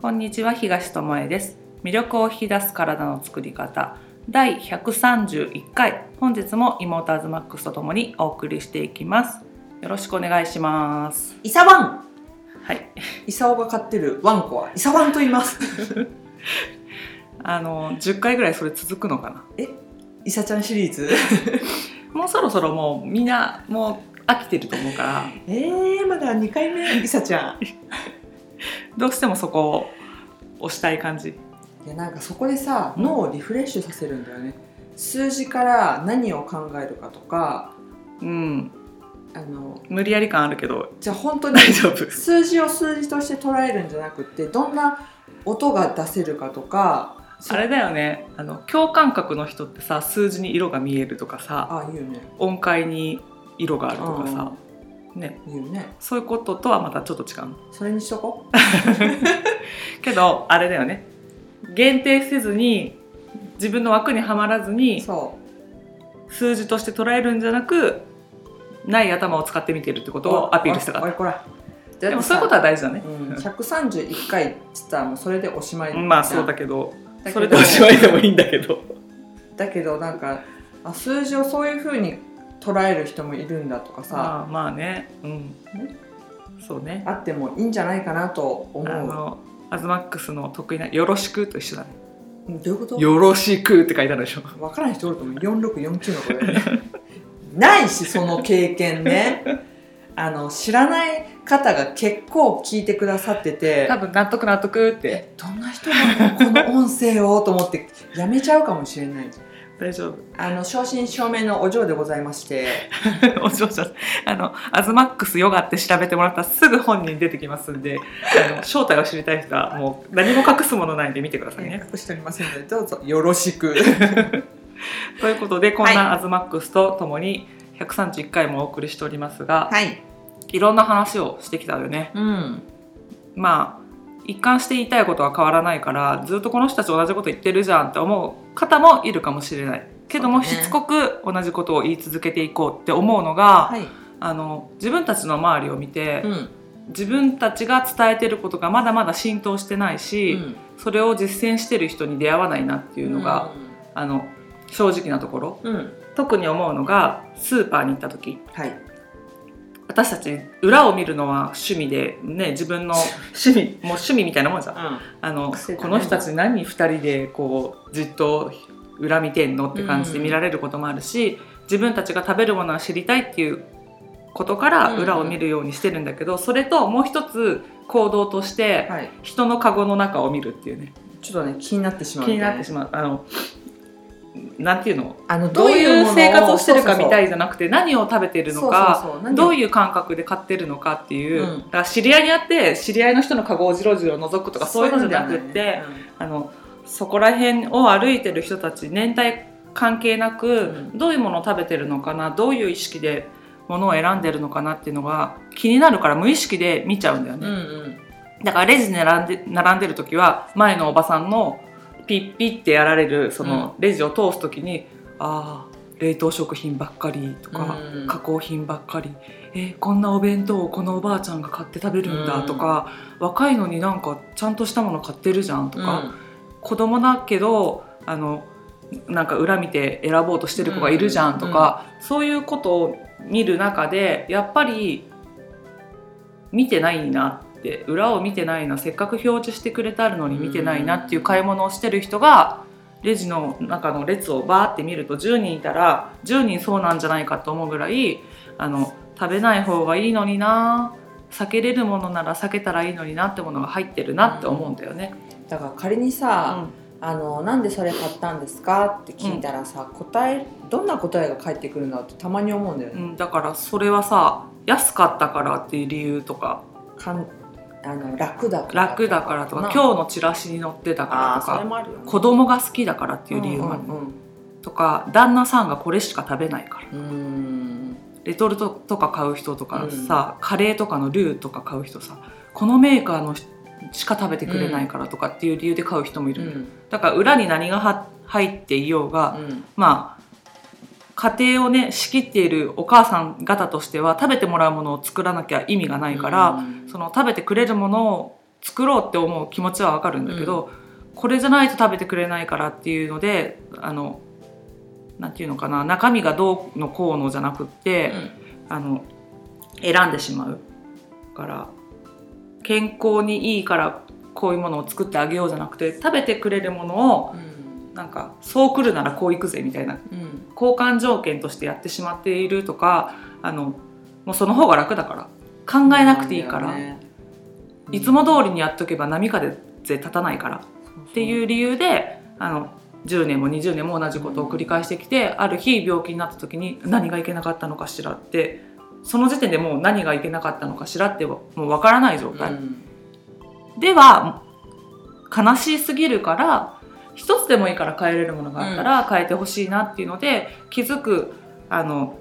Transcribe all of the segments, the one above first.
こんにちは東智恵です。魅力を引き出す体の作り方。第131回。本日も妹アズマックスとともにお送りしていきます。よろしくお願いします。イサワン。はい。イサオが飼ってるワンコは。イサワンと言います。あの10回ぐらいそれ続くのかな？イサちゃんシリーズ？もうそろそろもうみんなもう飽きてると思うから。えー、まだ2回目イサちゃん どうしてもそこを押したい感じ。いやなんかそこでさ脳をリフレッシュさせるんだよね。数字から何を考えるかとかうん。あの無理やり感あるけどじゃあ本当に 大丈夫。数字を数字として捉えるんじゃなくってどんな音が出せるかとかあれだよね。あの共感覚の人ってさ数字に色が見えるとかさあ言うね。音階に色があるとかさ、ね、言うね。そういうこととはまたちょっと違うの。それにしとこ けどあれだよね。限定せずに自分の枠にはまらずうにそ数字として捉えるんじゃなくない頭を使ってみてるってこうとをアピールしたかった。でもそういうことは大事だね、うん、131回っつったらもうそれでおしまいまあそうだけどそれでおしまいでもいいんだけど。だけどなんかあ数字をそういうふうに捉える人もいるんだとかさ。まあまあね。うん。そうね。あってもいいんじゃないかなと思う。あのアズマックスの得意な「よろしく」と一緒だね。うんどういうこと？よろしくって書いてあるでしょ。分からない人おると思う。4649の子だよね。ないしその経験ね。あの知らない方が結構聞いてくださってて。多分納得納得って。えどんな人がこの音声を？と思ってやめちゃうかもしれない大丈夫。あの正真正銘のお嬢でございまして お嬢ちゃん、あの、アズマックスヨガって調べてもらったらすぐ本人出てきますんで、あの 正体を知りたい人はもう何も隠すものないんで見てくださいね。隠しておりませんのでどうぞよろしく ということで、こんはなアズマックスとともに131回もお送りしておりますが、はいいろんな話をしてきたよね。うんまあ、一貫して言いたいことは変わらないから、ずっとこの人たち同じこと言ってるじゃんって思う方もいるかもしれない。けども、ね。しつこく同じことを言い続けていこうって思うのが、はい。あの自分たちの周りを見て、うん。自分たちが伝えてることがまだまだ浸透してないし、うん。それを実践してる人に出会わないなっていうのが、あの正直なところ。うん、うん。特に思うのがスーパーに行った時。はい私たち裏を見るのは趣味で、ね、自分の 趣味。もう趣味みたいなもんじゃん。あの、癖だね。この人たち何2人でこうじっと裏見てんのって感じで見られることもあるし、自分たちが食べるものは知りたいっていうことから裏を見るようにしてるんだけど、それともう一つ行動としてはい。人のカゴの中を見るっていうね。ちょっとね気になってしまう気になってしままう。あのなんていうの？あのどういう生活をしてるかみたいいじゃなくて何を食べてるのかどういう感覚で買ってるのかっていう、うん。だから知り合いに会って知り合いの人のカゴをじろじろ覗くとかそういうのじゃなくって、てあのそこら辺を歩いてる人たち年代関係なく、うん。どういうものを食べてるのかなどういう意識でものを選んでるのかなっていうのが気になるから無意識で見ちゃうんだよね。うんうん。だからレジに並んで並んでる時は前のおばさんのピッピッってやられるそのレジを通す時に、ああ冷凍食品ばっかりとか、うん。加工品ばっかりえこんなお弁当をこのおばあちゃんが買って食べるんだとか、若いのになんかちゃんとしたもの買ってるじゃんとか、子供だけどあのなんか裏見て選ぼうとしてる子がいるじゃんとか、そういうことを見る中でやっぱり見てないなって裏を見てないなせっかく表示してくれてあるのに見てないなっていう買い物をしてる人がレジの中の列をバーって見ると10人いたら10人そうなんじゃないかと思うぐらいあの食べない方がいいのにな避けれるものなら避けたらいいのになってものが入ってるなって思うんだよね。だから仮にさ、あのなんでそれ買ったんですか？って聞いたらさ、答えどんな答えが返ってくるんだってたまに思うんだよね。うん、だからそれはさ安かったからっていう理由とかかんあの楽だから楽だからとかな今日のチラシに載ってたからとかね。子供が好きだからっていう理由もある、うんうんとか旦那さんがこれしか食べないから。うんうん。レトルトとか買う人とかさ、カレーとかのルーとか買う人さこのメーカーのしか食べてくれないからとかっていう理由で買う人もいる、うん。だから裏に何がは入っていようが、うん。まあ家庭をね仕切っているお母さん方としては食べてもらうものを作らなきゃ意味がないから、うん。その食べてくれるもの作ろうって思う気持ちはわかるんだけど、これじゃないと食べてくれないからっていうのであのなんていうのかな中身がどうのこうのじゃなくって、あの選んでしまうから健康にいいからこういうものを作ってあげようじゃなくて食べてくれるものをなんかそう来るならこういくぜみたいな交換条件としてやってしまっているとかあのもうその方が楽だから考えなくていいから、いつも通りにやっとけば波風立たないからっていう理由であの10年も20年も同じことを繰り返してきてある日病気になった時に何がいけなかったのかしらってその時点でもう何がいけなかったのかしらってもう分からない状態、では悲しすぎるから一つでもいいから変えれるものがあったら変えてほしいなっていうので気づくあの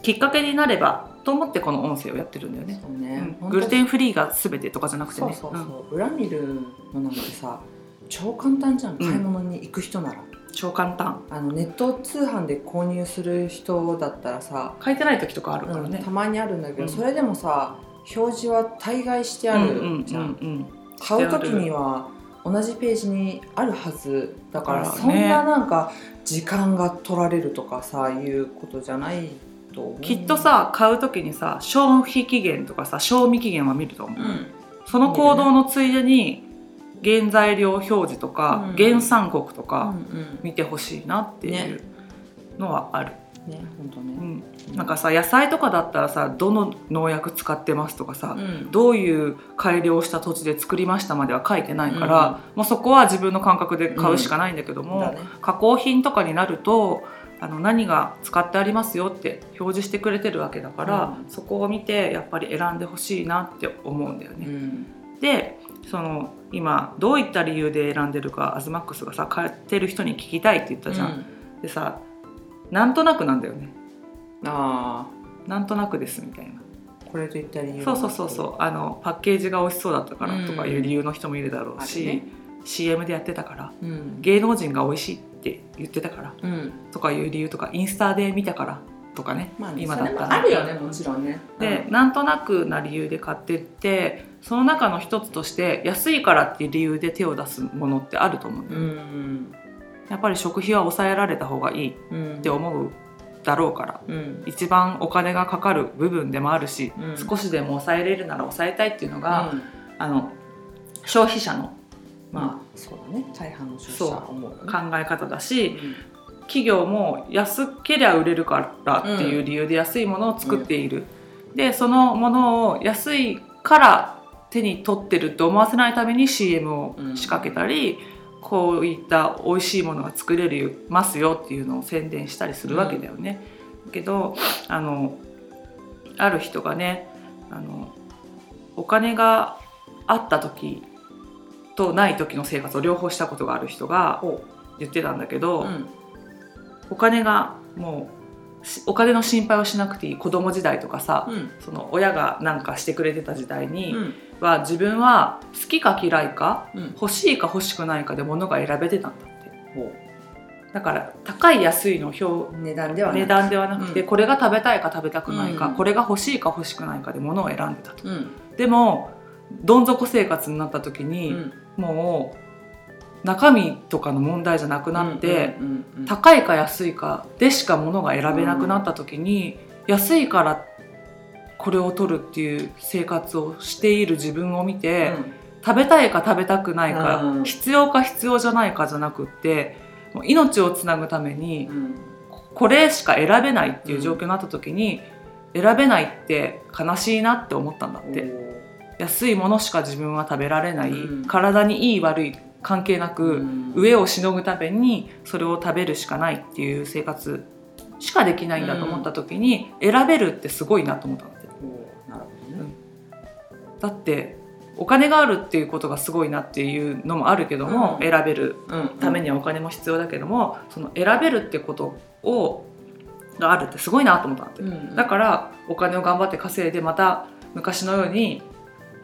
きっかけになればと思ってこの音声をやってるんだよね。ね。うん。グルテンフリーが全てとかじゃなくてね。そうそうそう。裏見るのなんてさ超簡単じゃん。買い物に行く人なら、うん超簡単。あのネット通販で購入する人だったらさ、書いてない時とかあるからね。うんた。まにあるんだけど、うん。それでもさ表示は大概してあるじゃん、うんうんうん。買う時には同じページにあるはずだからそんななんか時間が取られるとかさいうことじゃないと思う。きっとさ買う時にさ消費期限とかさ賞味期限は見ると思う、うん。その行動のついでに原材料表示とか、うん。原産国とうんかうん。見てほしいなっていうねのはある、ね本当うね、ん、なんかさ野菜とかだったらさどの農薬使ってますとかさ、うん。どういう改良した土地で作りましたまでは書いてないから、もうそこは自分の感覚で買うしかないんだけども、だね。加工品とかになるとあの何が使ってありますよって表示してくれてるわけだから、うん。そこを見てやっぱり選んでほしいなって思うんだよね。うん。でその今どういった理由で選んでるかアズマックスがさ買ってる人に聞きたいって言ったじゃん。でさなんとなくなんだよね。あなんとなくですみたいな。あこれといった理由そうそうそうそう。あのパッケージが美味しそうだったからとかいう理由の人もいるだろうし、うんね。CM でやってたからう、うん。芸能人が美味しいって言ってたからうん。とかいう理由とかインスタで見たからとかね、まあね今だったら。あるよねもちろんね。で、なんとなくな理由で買ってってその中の一つとして安いからっていう理由で手を出すものってあると思ううよ、んやっぱり食費は抑えられた方がいいっうんて思うだろうから。うん。一番お金がかかる部分でもあるし、うん。少しでも抑えれるなら抑えたいっていうのが、あの消費者のまあそうだね。大半の消費者は思う考え方だし企業も安けりゃ売れるからっていう理由で安いものを作っている、でそのものを安いから手に取ってるって思わせないために CM を仕掛けたり、こういった美味しいものが作れるますよっていうのを宣伝したりするわけだよね。だけどあのある人がねあのお金があった時とない時の生活を両方したことがある人がほ言ってたんだけど、ううん。お金がもうしお金の心配をしなくていい子供時代とかさ、うん。その親が何かしてくれてた時代にうんは自分は好きか嫌いかうん。欲しいか欲しくないかで物が選べてたんだって。ほだから高い安いの表う値段では値段ではなくて、うん。これが食べたいか食べたくないか、うん。これが欲しいか欲しくないかで物を選んでたと。うん。でもどん底生活になった時に、うん。もう中身とかの問題じゃなくなって、高いか安いかでしか物が選べなくなった時に、安いからこれを取るっていう生活をしている自分を見て、食べたいか食べたくないか、うん。必要か必要じゃないかじゃなくってもう命をつなぐためにうん。これしか選べないっていう状況になった時に、選べないって悲しいなって思ったんだって、安いものしか自分は食べられない、うん。体にいい悪い関係なく、うん。上をしのぐためにそれを食べるしかないっていう生活しかできないんだと思った時に、選べるってすごいなと思ったんだってお金があるっていうことがすごいなっていうのもあるけども、うん。選べるうんためにはお金も必要だけどもその選べるってことをがあるってすごいなと思ったうんだからお金を頑張って稼いでまた昔のように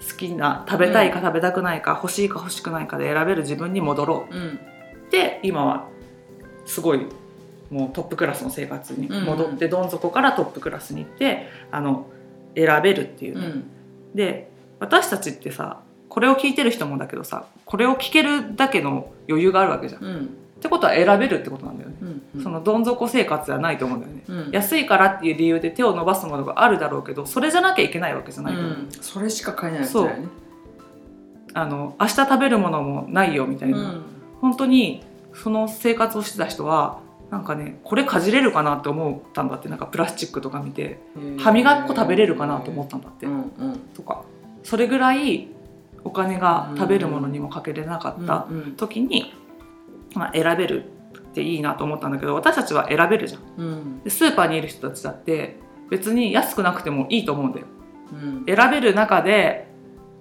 好きな食べたいか食べたくないか、欲しいか欲しくないかで選べる自分に戻ろう。うん。で今はすごいもうトップクラスの生活に戻って、どん底からトップクラスに行ってあの選べるっていうね、うん。で私たちってさこれを聞いてる人もだけどさこれを聞けるだけの余裕があるわけじゃん。っうん。てことは選べるってことなんだよね。うんそのどん底生活ではないと思うんだよね。うん。安いからっていう理由で手を伸ばすものがあるだろうけどそれじゃなきゃいけないわけじゃないと思う、うん。それしか買えないやつだよね。あの明日食べるものもないよみたいな、本当にその生活をしてた人はなんかねこれかじれるかなって思ったんだって。なんかプラスチックとか見てうん歯磨き粉食べれるかなと思ったんだって、うんうん。とかそれぐらいお金が食べるものにもかけれなかったうん時に、まあ、選べるっていいなと思ったんだけど私たちは選べるじゃん。うん。でスーパーにいる人たちだって別に安くなくてもいいと思うんだよ。うん。選べる中で、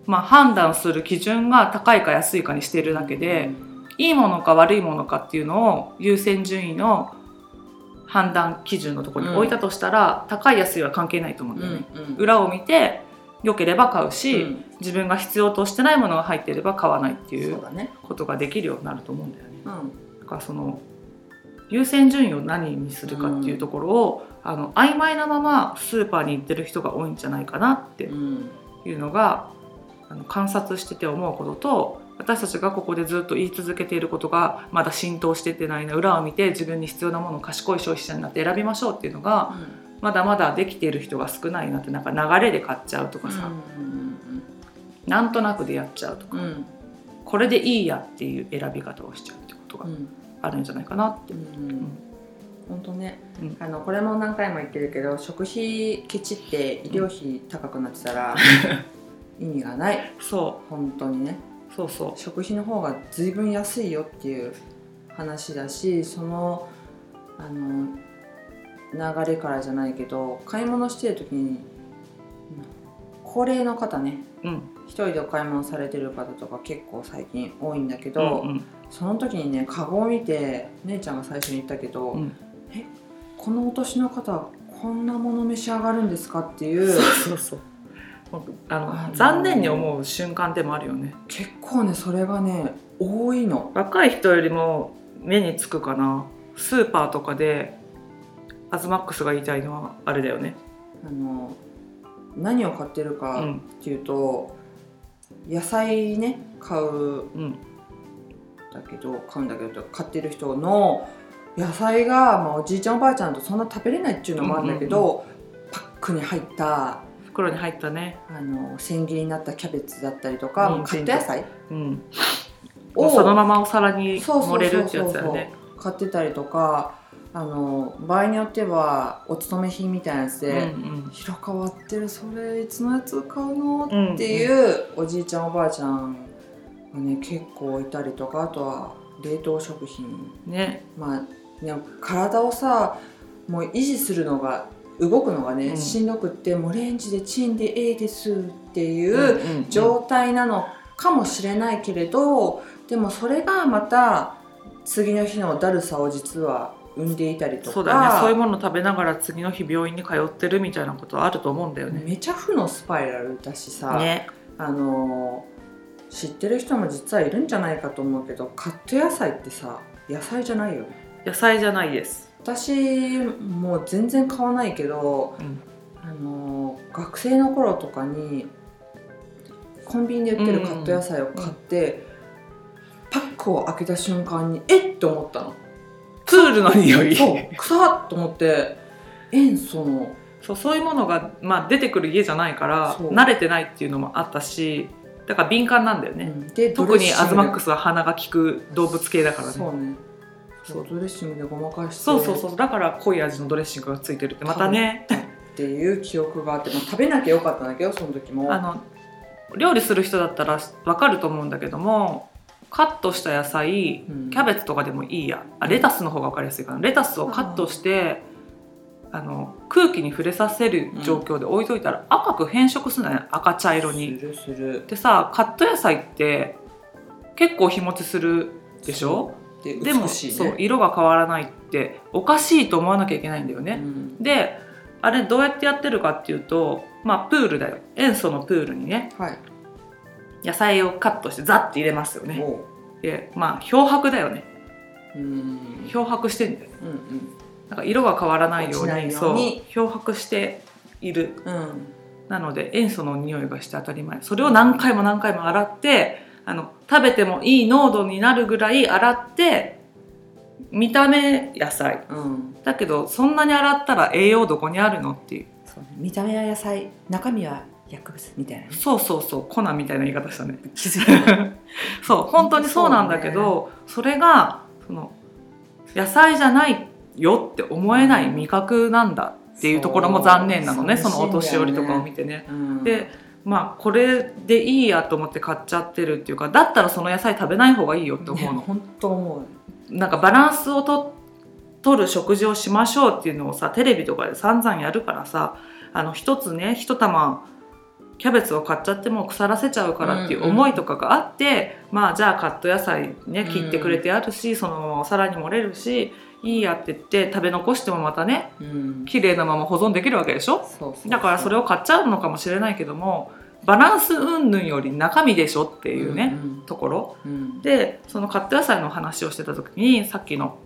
まあ、判断する基準が高いか安いかにしているだけで、いいものか悪いものかっていうのを優先順位の判断基準のところに置いたとしたら、高い安いは関係ないと思うんうだよね、んうん。裏を見て良ければ買うし、うん。自分が必要としてないものが入っていれば買わないっていうことができるようになると思うんだよね。うん。だからその優先順位を何にするかっていうところを、あの曖昧なままスーパーに行ってる人が多いんじゃないかなってうん。いうのがあの観察してて思うことと私たちがここでずっと言い続けていることがまだ浸透してってないな裏を見て自分に必要なものを賢い消費者になって選びましょうっていうのがまだまだできている人が少ないなってなんか流れで買っちゃうとかさ、なんとなくでやっちゃうとか、うんうんこれでいいやっていう選び方をしちゃうってことがうんあるんじゃないかなって。うん。本当ね、うん。あのこれも何回も言ってるけど食費ケチって医療費高くなってたら 意味がない。そ本当にね。うそう。そ食費の方が随分安いよっていう話だしそのあの流れからじゃないけど買い物してる時にうん高齢の方ねう。うん。一人でお買い物されてる方とか結構最近多いんだけうど、んうんその時にねカゴを見て姉ちゃんが最初に言ったけど、うんえこのお年の方こんなもの召し上がるんですか？っていうそうそう。あのあの残念に思う瞬間でもあるよね。結構ねそれがね多いの。若い人よりも目につくかなスーパーとかでアズマックスが言いたいのはあれだよね。あの何を買ってるうかん。っていうと、野菜ね買う。うん。だけど買うんだけど買ってる人の野菜が、まあ、おじいちゃんおばあちゃんとそんな食べれないっていうのもあるんだけど、パックに入った袋に入ったね。あの千切りになったキャベツだったりとか、うんカット野菜うん。をそのままお皿に盛れるってやつだよね。買ってたりとかあの場合によってはお勤め品みたいなやつうんうでん「色変わってるそれいつのやつ買うの?」うんっていうおじいちゃんおばあちゃんがね結構いたりとかあとは冷凍食品。ね。まあね体をさもう維持するのが動くのがね、うん。しんどくってもうレンジでチンでええですっていううんうん。状態なのかもしれないけれどでもそれがまた次の日のだるさを実は生んでいたりとか。そうだよね。そういうもの食べながら次の日病院に通ってるみたいなことはあると思うんだよね。めちゃ負のスパイラルだしさ、ね。あの知ってる人も実はいるんじゃないかと思うけどカット野菜ってさ野菜じゃないよ野菜じゃないです。私もう全然買わないけどうん。あの学生の頃とかにコンビニで売ってるカット野菜を買って、パックを開けた瞬間にえっ！と思ったのプールの匂い。そう臭っと思って。塩素の。そうそういうものが、まあ、出てくる家じゃないからそう。慣れてないっていうのもあったしだから敏感なんだよね、うん。で特にアズマックススは鼻が利く動物系だからね。そうね。そそう。うドレッシングでごまかして。そうそうそう。だから濃い味のドレッシングがついてるって。またね。っていう記憶があって、まあ、食べなきゃよかったんだけどその時も。あの料理する人だったら分かると思うんだけどもカットした野菜うん。キャベツとかでもいいや。あレタスの方が分かりやすいかな。レタスをカットしてあの空気に触れさせる状況で置いといたら赤く変色するんだよね。赤茶色に。でさカット野菜って結構日持ちするでしょ？ででもそう色が変わらないっておかしいと思わなきゃいけないんだよね。うん。であれどうやってやってるかっていうとまあプールだよ。塩素のプールにね。はい野菜をカットしてザッて入れますよね。でまあ漂白だよね。うん。漂白してんだよ。ね。うん。なんか色が変わらないようにそう漂白している。うん。うんなので塩素の匂いがして当たり前。それを何回も何回も洗ってあの食べてもいい濃度になるぐらい洗って見た目野菜。うん。だけどそんなに洗ったら栄養どこにあるのっていう。そうね。見た目は野菜中身は薬物みたいなね。そうそうそう粉みたいな言い方したね。気づいた。そう本当にそうなんだけどそ,、れがその野菜じゃないよって思えない味覚なんだっていうところも残念なのねそのお年寄りとかを見てね。うん。でまあこれでいいやと思って買っちゃってるっていうかだったらその野菜食べない方がいいよって思うの。本当思なんかバランスをと取る食事をしましょうっていうのをさテレビとかで散々やるからさあの一つね一玉キャベツを買っちゃっても腐らせちゃうからっていう思いとかがあって、まあじゃあカット野菜ね切ってくれてあるし、そのままお皿に盛れるしいいやって言って食べ残してもまたねう、うん、綺麗なまま保存できるわけでしょ？だからそれを買っちゃうのかもしれないけどもバランス云々より中身でしょっていうね、ところ。うん。うんでそのカット野菜の話をしてた時にさっきの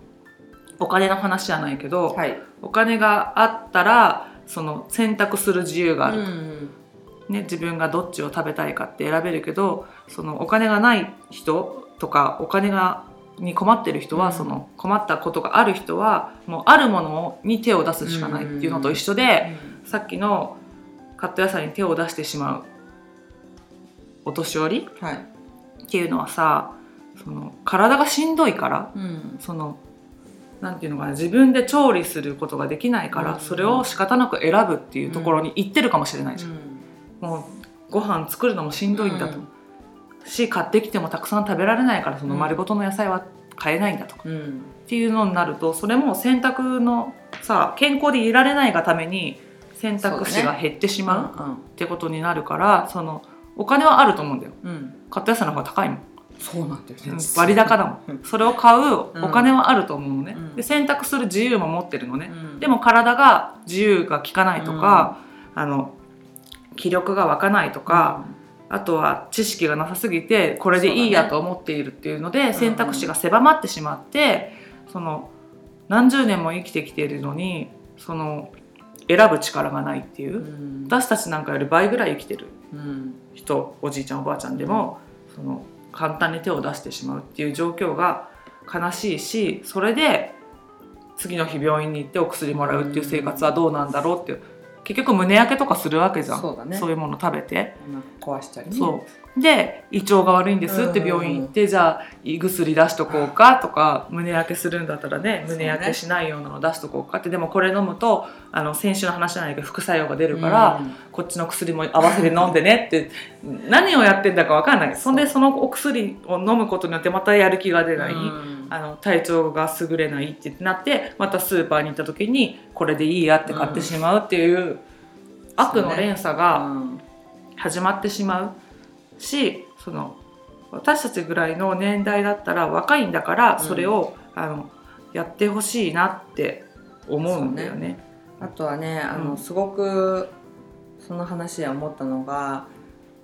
お金の話じゃないけど、はい。お金があったらその選択する自由がある、うんね、自分がどっちを食べたいかって選べるけどそのお金がない人とかお金がに困ってる人は、うん。その困ったことがある人はもうあるものに手を出すしかないっていうのと一緒で、さっきのカット野菜に手を出してしまうお年寄りはい。っていうのはさその体がしんどいからうん。そのなんていうのかな自分で調理することができないから、うん。それを仕方なく選ぶっていうところに行ってるかもしれないじゃんもうご飯作るのもしんどいんだと、し買ってきてもたくさん食べられないからその丸ごとの野菜は買えないんだと。か、うん。っていうのになるとそれも選択のさ健康でいられないがために選択肢が減ってしまうってことになるからそのお金はあると思うんだよ。買った野菜の方が高いもん。そうなんだよね。うん割高だもん。うん。それを買うお金はあると思うのね、うん。で選択する自由も持ってるのね、うん。でも体が自由が利かないとか、あの気力が湧かないとか、あとは知識がなさすぎてこれでいいやと思っているっていうので選択肢が狭まってしまってその何十年も生きてきているのにその選ぶ力がないっていううん。私たちなんかより倍ぐらい生きてるうん。人おじいちゃんおばあちゃんでも、その簡単に手を出してしまうっていう状況が悲しいしそれで次の日病院に行ってお薬もらうっていう生活はどうなんだろうっていう結局胸焼けとかするわけじゃん。そうだね。いうもの食べて。壊したりね。そう。で胃腸が悪いんですって病院行って、じゃあ胃薬出しとこうかとか胸焼けするんだったらね胸焼けしないようなの出しとこうかって。でもこれ飲むとあの先週の話じゃないけど副作用が出るから、こっちの薬も合わせて飲んでねって何をやってんだか分かんない。そんでそのお薬を飲むことによってまたやる気が出ない、うん。あの体調が優れないってなってまたスーパーに行った時にこれでいいやって買ってしまうっていう悪の連鎖がうん始まってしまうしその私たちぐらいの年代だったら若いんだからそれを、あのやってほしいなって思うんだよね。あとはねあの、うん。すごくその話で思ったのが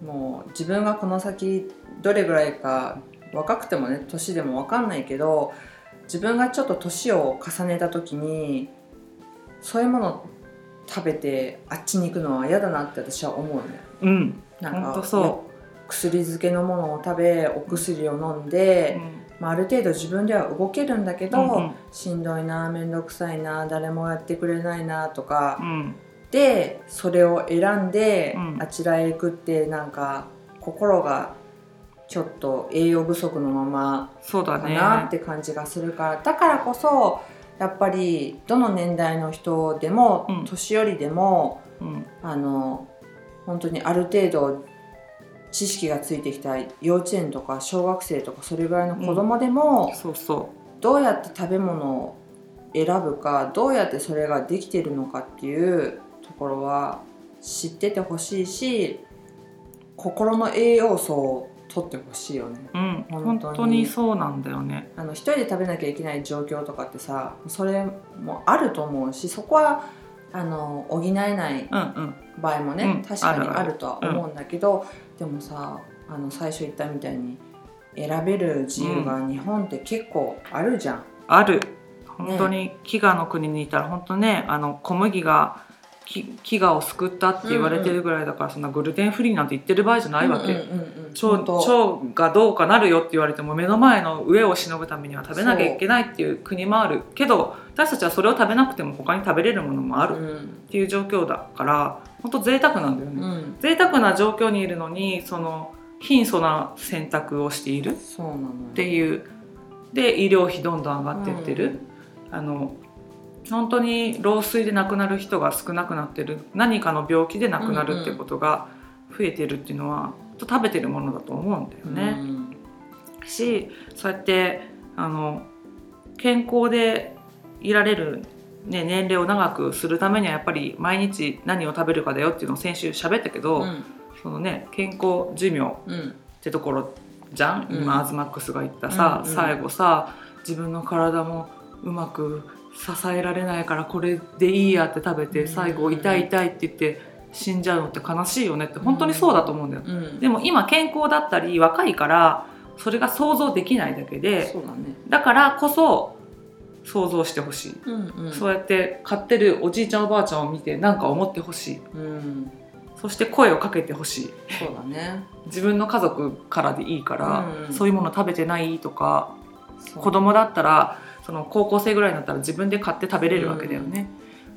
もう自分がこの先どれぐらいか若くてもね年でも分かんないけど自分がちょっと年を重ねた時にそういうもの食べてあっちに行くのは嫌だなって私は思うね。うん、なんかそ薬漬けのものを食べお薬を飲んう。でう、んまあ、ある程度自分では動けるんだけど、うんうんしんどいな面倒くさいな誰もやってくれないなとか、うんでそれを選んで、うんあちらへ行くってなんか心がちょっと栄養不足のままそうだね。かなって感じがするから、だからこそやっぱりどの年代の人でも、うん。年寄りでもうん。あの本当にある程度知識がついてきた幼稚園とか小学生とかそれぐらいの子供でも、そうそどうやって食べ物を選ぶかどうやってそれができてるのかっていうところは知っててほしいし心の栄養素を取ってほしいよね。う。うん、本当にそうなんだよね。あの一人で食べなきゃいけない状況とかってさそれもあると思うしそこはあの補えないうんうん。場合もね、うん確かにあるとは思うんだけど、でもさあの最初言ったみたいに選べる自由が日本って結構あるじゃん。ある。本当に飢餓の国にいたら本当ねあの小麦がき飢餓を救ったって言われてるぐらいだから、そんなグルテンフリーなんて言ってる場合じゃないわけ、うんうんうんうん腸腸がどうかなるよって言われても目の前の上をしのぐためには食べなきゃいけないっていう国もあるけど私たちはそれを食べなくても他に食べれるものもあるっていう状況だから本当贅沢なんだよね、うんうん贅沢な状況にいるのにその貧相な選択をしているっていう。で医療費どんどん上がってってる、あの本当に老衰で亡くなる人が少なくなってる。何かの病気で亡くなるってことが増えてるっていうのは、食べてるものだと思うんだよね。うん。しそうやってあの健康でいられる、ね、年齢を長くするためにはやっぱり毎日何を食べるかだよっていうのを先週喋ったけど、うん。そのね、健康寿命うん。ってところじゃん、うん。今アズマックスが言ったさ、うんうん。最後さ自分の体もうまく支えられないからこれでいいやって食べてうん。最後痛い痛いって言って死んじゃうのって悲しいよねって本当にそうだと思うんだよ。うん。でも今健康だったり若いからそれが想像できないだけでそうだね。だからこそ想像してほしい、うんうん。そうやって飼ってるおじいちゃんおばあちゃんを見て何か思ってほしい。うん。そして声をかけてほしい。そうだね。自分の家族からでいいから、うん。そういうもの食べてないとかそう。子供だったらその高校生ぐらいになったら自分で買って食べれるわけだよね、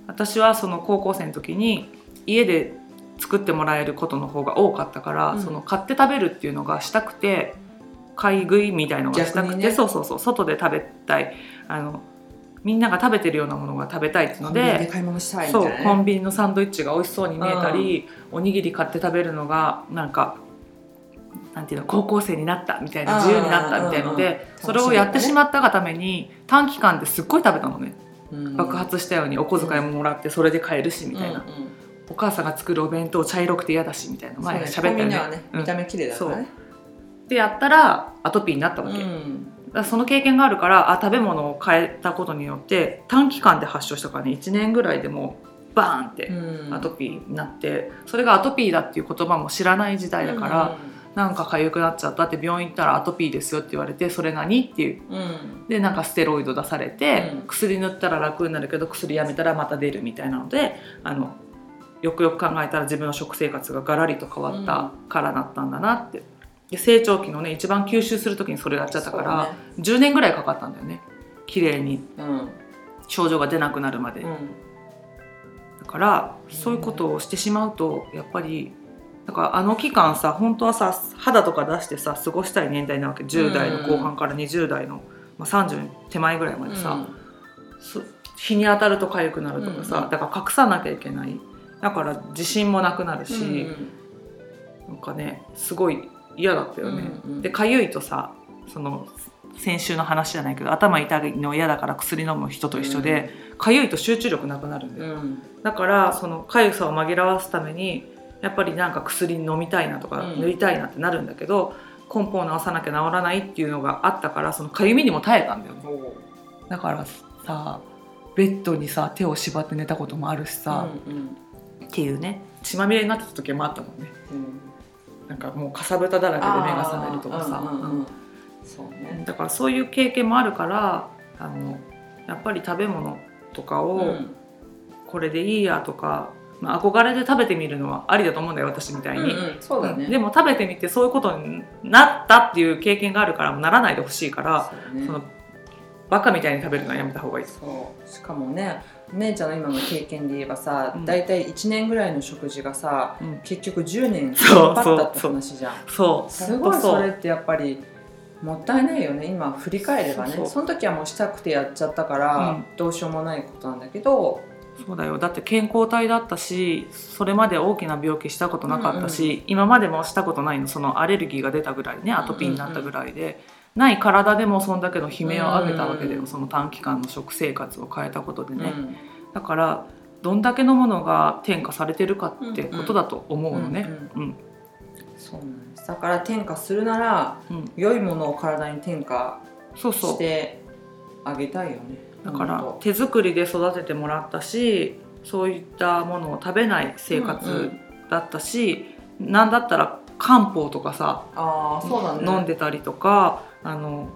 私はその高校生の時に家で作ってもらえることの方が多かったから、うん。その買って食べるっていうのがしたくて買い食いみたいのがしたくて、ね。そうそうそう外で食べたい。あのみんなが食べてるようなものが食べたいっていうのでコンビニのサンドイッチが美味しそうに見えたり、おにぎり買って食べるのがなんかなんていうの高校生になったみたいな自由になったみたいのでそれをやってしまったがために短期間ですっごい食べたのね。うん。爆発したようにお小遣いももらってそれで買えるしみたいな、お母さんが作るお弁当茶色くて嫌だしみたいな前喋ったよね。見た目綺麗だからね。でやったらアトピーになったわけ、だその経験があるからあ食べ物を変えたことによって短期間で発症したからね1年ぐらいでもうバーンってうん。アトピーになってそれがアトピーだっていう言葉も知らない時代だから、なんか痒くなっちゃった。って病院行ったらアトピーですよって言われてそれ何っていう。うん。うんでなんかステロイド出されて、うん。薬塗ったら楽になるけど薬やめたらまた出るみたいなのであのよくよく考えたら自分の食生活がガラリと変わったからだったんだなって。で成長期のね一番吸収する時にそれやっちゃったから、そう10年ぐらいかかったんだよね。綺麗に。だね症状が出なくなるまで、うんうん。だからそういうことをしてしまうとやっぱりだからあの期間さ本当はさ肌とか出してさ過ごしたい年代なわけ。10代の後半から20代の、まあ、30手前ぐらいまでさ、そ日に当たると痒くなるとかさ、うんうん。だから隠さなきゃいけない。だから自信もなくなるし、うんうん。なんかねすごい嫌だったよね。うんうんで痒いとさその先週の話じゃないけど頭痛いの嫌だから薬飲む人と一緒で痒、いと集中力なくなるんだよ、うん。だからその痒さを紛らわすためにやっぱりなんか薬飲みたいなとかうん。塗りたいなってなるんだけど、根本を治さなきゃ治らないっていうのがあったからその痒みにも耐えたんだよね。だからさベッドにさ手を縛って寝たこともあるしさ、うんうん。っていうね。血まみれになってた時もあったもんね。うん。なんかもうかさぶただらけで目が覚めるとかさ、うんうんうんうん。そうね。だからそういう経験もあるからあのやっぱり食べ物とかをうん。これでいいやとか、まあ、憧れで食べてみるのはありだと思うんだよ私みたいに、うんうんそうだね。でも食べてみてそういうことになったっていう経験があるからならないでほしいからね。そのバカみたいに食べるのはやめた方がいいそう。しかもねお姉ちゃんの今の経験で言えばさ、うん。大体1年ぐらいの食事がさうん。結局10年引っそう。張ったって話じゃん。そう。すごいそれってやっぱりもったいないよね。今振り返ればね。その時はもうしたくてやっちゃったから、うん。どうしようもないことなんだけどそうだよ。だって健康体だったしそれまで大きな病気したことなかったし、今までもしたことないの。そのアレルギーが出たぐらいねアトピーになったぐらいで、ない体でもそんだけの悲鳴を上げたわけだよ、うんその短期間の食生活を変えたことでね、うん。だからどんだけのものが添加されてるかってことだと思うのね。うん。そうなんです。だから転化するならうん。良いものを体に転化そうそう。してあげたいよねだから手作りで育ててもらったしそういったものを食べない生うんう活ん。だったし、なんだったら漢方とかさああそうだ。ね飲んでたりとかあの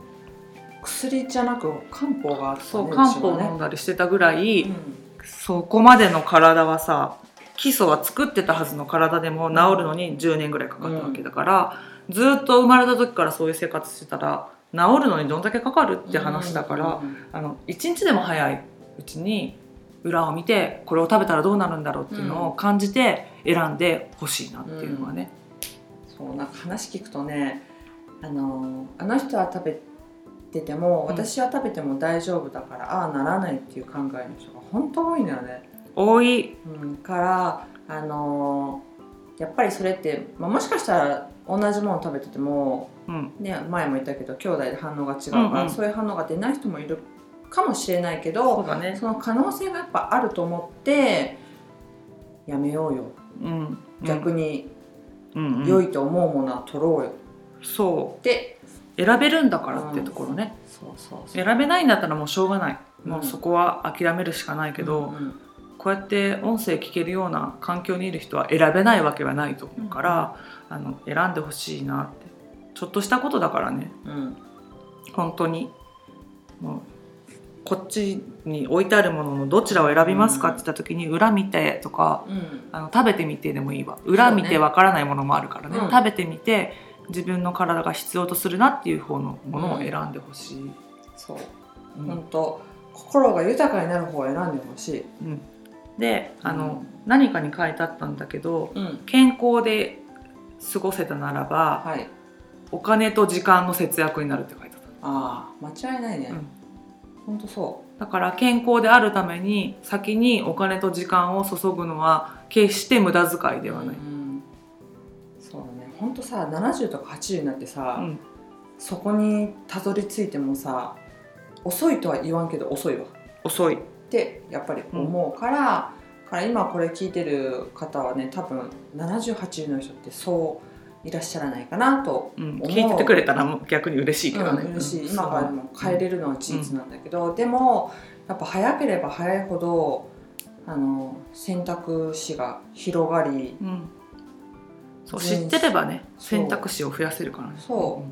薬じゃなく漢方があったねそう漢方飲んだりしてたぐらい、ねそこまでの体はさ基礎は作ってたはずの体でも治るのに10年ぐらいかかったわけだから、ずっと生まれた時からそういう生活してたら治るのにどんだけかかるって話だから、うんあの1日でも早いうちに裏を見てこれを食べたらどうなるんだろうっていうのを感じて選んでほしいなっていうのはね。そうなんか話聞くとねあのあの人は食べててもうん私は食べても大丈夫だから、ああならないっていう考えの人が本当多いのよね。多いうん、からあのやっぱりそれって、まあ、もしかしたら同じもの食べてても、うん。ね、前も言ったけど兄弟で反応が違うから、うんうん。そういう反応が出ない人もいるかもしれないけそどうだね。その可能性がやっぱあると思ってやめようよ。うん。逆にうん。うん良いと思うものは取ろうよ。そう。選べるんだからってところね、そうそうそう。選べないんだったらもうしょうがない、うん。もうそこは諦めるしかないけど、うんうんこうやって音声聞けるような環境にいる人は選べないわけはないと思うから、あの選んでほしいなってちょっとしたことだからね。うん本当にもうこっちに置いてあるもののどちらを選びますかって言った時に裏見てとかうん。あの食べてみてでもいいわ。裏見てわからないものもあるからね。うん。食べてみて自分の体が必要とするなっていう方のものを選んでほしい、そう。うん。本当心が豊かになる方を選んでほしい、うんであの、うん何かに書いてあったんだけどうん、健康で過ごせたならばはい。お金と時間の節約になるって書いてあっああ間違いないね、うん。本当そただから健康であるために先にお金と時間を注ぐのは決して無駄遣いでうはない、うんそうだね。本当さ70とか80になってさ、うん。そこにたどり着いてもさ遅いとは言わんけど遅いわ。遅いってやっぱり思うから,、から今これ聞いてる方はね多分7080の人ってそういらっしゃらないかなとうん、思う。聞いててくれたら逆に嬉しいけどね、うん、嬉しい、うん。今からでも変えれるのは事実なんだけど、でもやっぱ早ければ早いほどあの選択肢が広がりうん。そう知全ってればね選択肢を増やせるからね。そ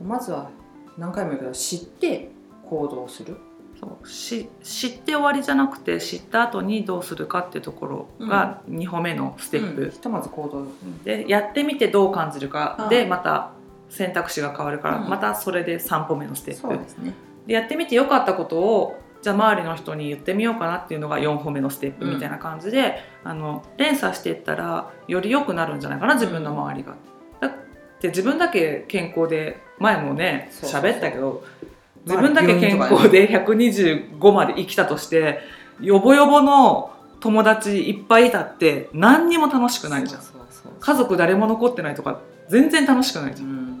う。まずは何回も言うけど知って行動する、んそう。し知って終わりじゃなくて知った後にどうするかっていうところが2歩目のステップ、うん。ひとまず行動。でやってみてどう感じるか。でうん。また選択肢が変わるから、うん。またそれで3歩目のステップ。そうですね。でやってみてよかったことをじゃあ周りの人に言ってみようかなっていうのが4歩目のステップみたいな感じで、あの連鎖していったらより良くなるんじゃないかな自分の周りが。だって自分だけ健康で前もねそうそうそう。喋ったけどまあ自分だけ健康で125まで生きたとしてヨボヨボの友達いっぱいいたって何にも楽しくないじゃん。家族誰も残ってないとか全然楽しくないじゃん。うん。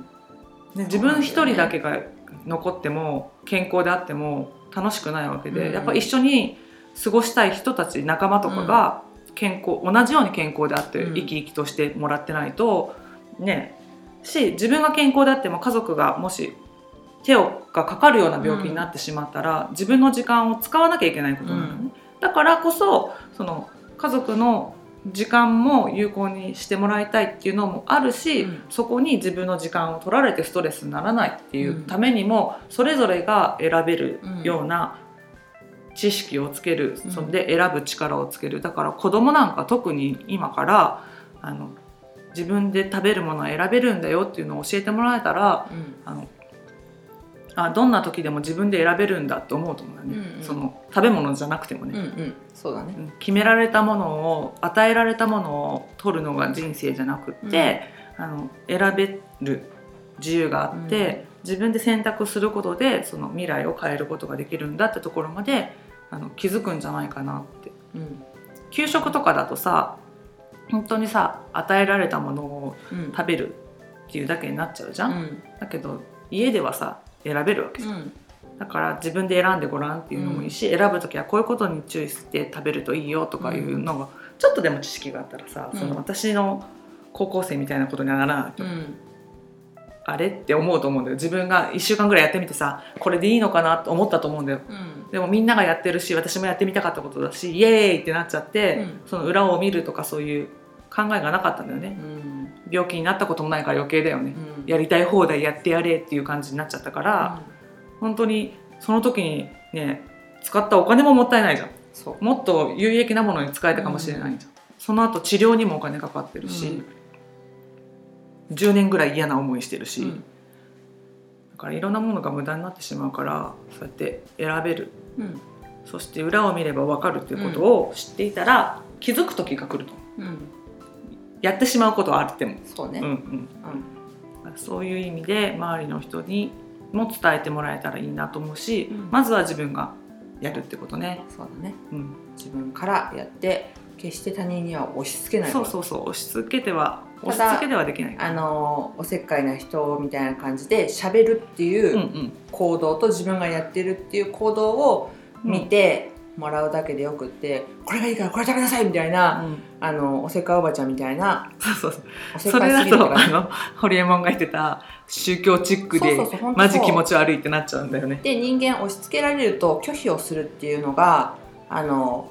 ね、自分一人だけが残っても健康であっても楽しくないわけで、うん。やっぱ一緒に過ごしたい人たち仲間とかが健康、同じように健康であってうん。生き生きとしてもらってないとね。し自分が健康であっても家族がもし手をがかかるような病気になってしまったら、自分の時間を使わなきゃいけないことなのね、うん。だからこそその家族の時間も有効にしてもらいたいっていうのもあるし、うん。そこに自分の時間を取られてストレスにならないっていうためにも、それぞれが選べるような知識をつける、うん。それで選ぶ力をつける。だから子供なんか特に今からあの自分で食べるものは選べるんだよっていうのを教えてもらえたらうん。あのあどんな時でも自分で選べるんだって思うと思うんだよね、うんうん。その食べ物じゃなくてもね、うんうん。そうだね。うん。決められたものを与えられたものを取るのが人生じゃなくって、あの選べる自由があって、自分で選択することでその未来を変えることができるんだってところまであの気づくんじゃないかなって。うん。給食とかだとさ本当にさ与えられたものをうん。食べるっていうだけになっちゃうじゃん、うん。だけど家ではさ選べるわけじゃん。うん。だから自分で選んでごらんっていうのもいいし、選ぶ時はこういうことに注意して食べるといいよとかいうのが、ちょっとでも知識があったらさ、うん。その私の高校生みたいなことにはならないと、うん。あれって思うと思うんだよ。自分が1週間ぐらいやってみてさこれでいいのかなと思ったと思うんだよ。うん。でもみんながやってるし私もやってみたかったことだしイエーイってなっちゃって、うん。その裏を見るとかそういう考えがなかったんだよね。うん病気になったこともないから余計だよね、うん。やりたい放題やってやれっていう感じになっちゃったから、本当にその時にね使ったお金ももったいないじゃん。そう。もっと有益なものに使えたかもしれないじゃん、その後治療にもお金かかってるし、10年ぐらい嫌な思いしてるし、うん。だからいろんなものが無駄になってしまうからそうやって選べる。うん。そして裏を見れば分かるっていうことを知っていたら、気づく時が来ると。うんやってしまうことはあっても、そうね。うんうん、そういう意味で周りの人にも伝えてもらえたらいいなと思うし、うん。まずは自分がやるってことね、そうだね。うん、自分からやって決して他人には押し付けないそうそうそう。押し付けては押し付けてはできないあのおせっかいな人みたいな感じで喋るっていうんううん。行動と自分がやってるっていう行動を見てもらうだけでよくって、これがいいからこれ食べなさいみたいな、うんあのおせっかいおばちゃんみたいなそうそう。そうそれだとあのホリエモンが言ってた宗教チックでマジ気持ち悪いってなっちゃうんだよね。で人間押し付けられると拒否をするっていうのがあの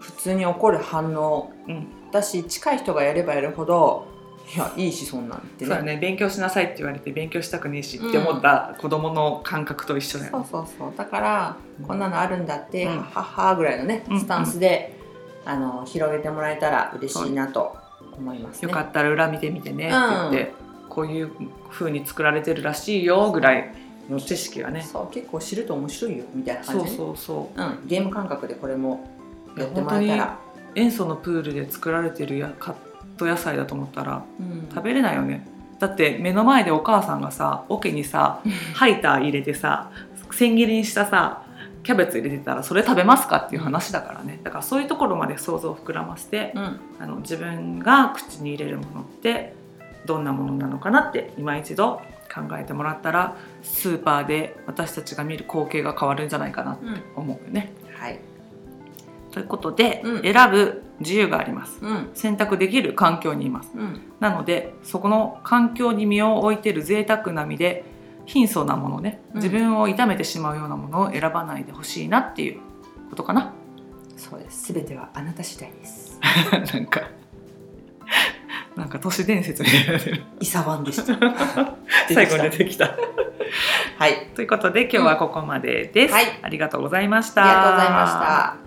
普通に起こる反応うん、だし近い人がやればやるほどいやいいしそんなんってそうだね。勉強しなさいって言われて勉強したくねえしって思った子供の感覚と一緒だよね。そうそうそう。だからこんなのあるんだって、うん。はっはっはぐらいのねうん。スタンスで、あの広げてもらえたら嬉しいなと思いますね。よかったら裏見てみてねって言って、こういう風に作られてるらしいよぐらいの知識はね。そう結構知ると面白いよみたいな感そうじで、そうそう。うん、ゲーム感覚でこれもやってもらえたら、塩素のプールで作られてるやカット野菜だと思ったらうん、食べれないよね。だって目の前でお母さんがさ桶にさ ハイター入れてさ千切りにしたさキャベツ入れてたらそれ食べますかっていう話だからねだからそういうところまで想像を膨らませてうんあの自分が口に入れるものってどんなものなのかなって今一度考えてもらったらスーパーで私たちが見る光景が変わるんじゃないかなってうん思うよね。はいということで、うん選ぶ自由があります。うん選択できる環境にいます。うんなのでそこの環境に身を置いてる贅沢な身で貧相なものね。うん。自分を痛めてしまうようなものを選ばないでほしいなっていうことかな。そうです。全てはあなた次第です。なんかなんか都市伝説みたいになイサワンでした 最後に出てきた。はい。ということで今日はここまでです。はい。ありがとうございました。ありがとうございました